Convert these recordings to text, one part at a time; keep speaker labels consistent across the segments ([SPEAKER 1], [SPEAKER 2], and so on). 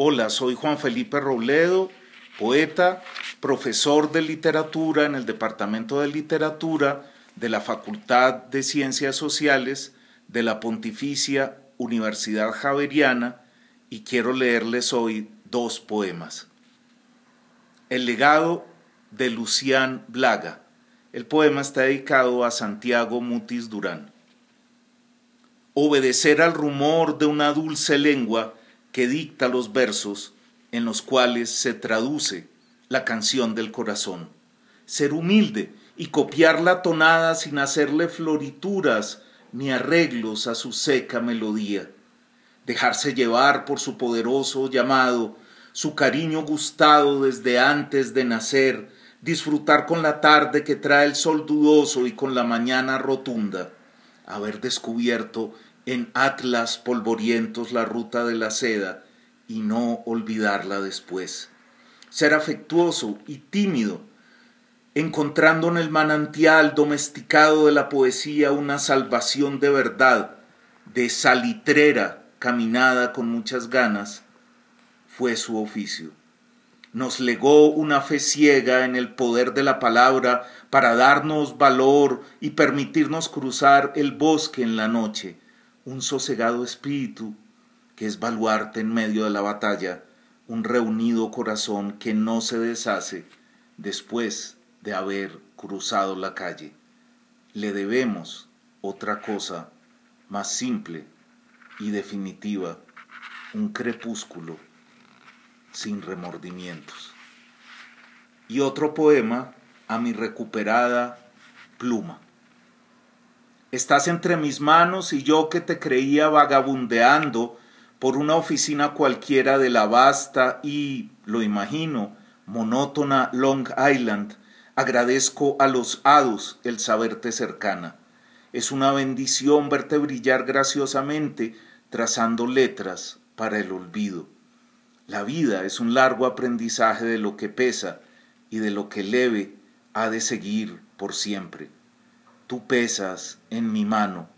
[SPEAKER 1] Hola, soy Juan Felipe Robledo, poeta, profesor de literatura en el Departamento de Literatura de la Facultad de Ciencias Sociales de la Pontificia Universidad Javeriana y quiero leerles hoy dos poemas. El legado de Lucián Blaga. El poema está dedicado a Santiago Mutis Durán. Obedecer al rumor de una dulce lengua que dicta los versos en los cuales se traduce la canción del corazón. Ser humilde y copiar la tonada sin hacerle florituras ni arreglos a su seca melodía. Dejarse llevar por su poderoso llamado, su cariño gustado desde antes de nacer, disfrutar con la tarde que trae el sol dudoso y con la mañana rotunda, haber descubierto en atlas polvorientos la ruta de la seda y no olvidarla después. Ser afectuoso y tímido, encontrando en el manantial domesticado de la poesía una salvación de verdad, de salitrera caminada con muchas ganas, fue su oficio. Nos legó una fe ciega en el poder de la palabra para darnos valor y permitirnos cruzar el bosque en la noche, un sosegado espíritu que es baluarte en medio de la batalla, un reunido corazón que no se deshace después de haber cruzado la calle. Le debemos otra cosa más simple y definitiva, un crepúsculo sin remordimientos. Y otro poema a mi recuperada pluma. Estás entre mis manos y yo que te creía vagabundeando por una oficina cualquiera de la vasta y, lo imagino, monótona Long Island, agradezco a los hados el saberte cercana. Es una bendición verte brillar graciosamente trazando letras para el olvido. La vida es un largo aprendizaje de lo que pesa y de lo que leve ha de seguir por siempre. Tú pesas en mi mano,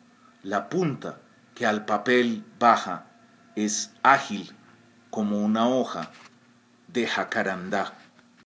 [SPEAKER 1] la punta que al papel baja es ágil como una hoja de jacarandá.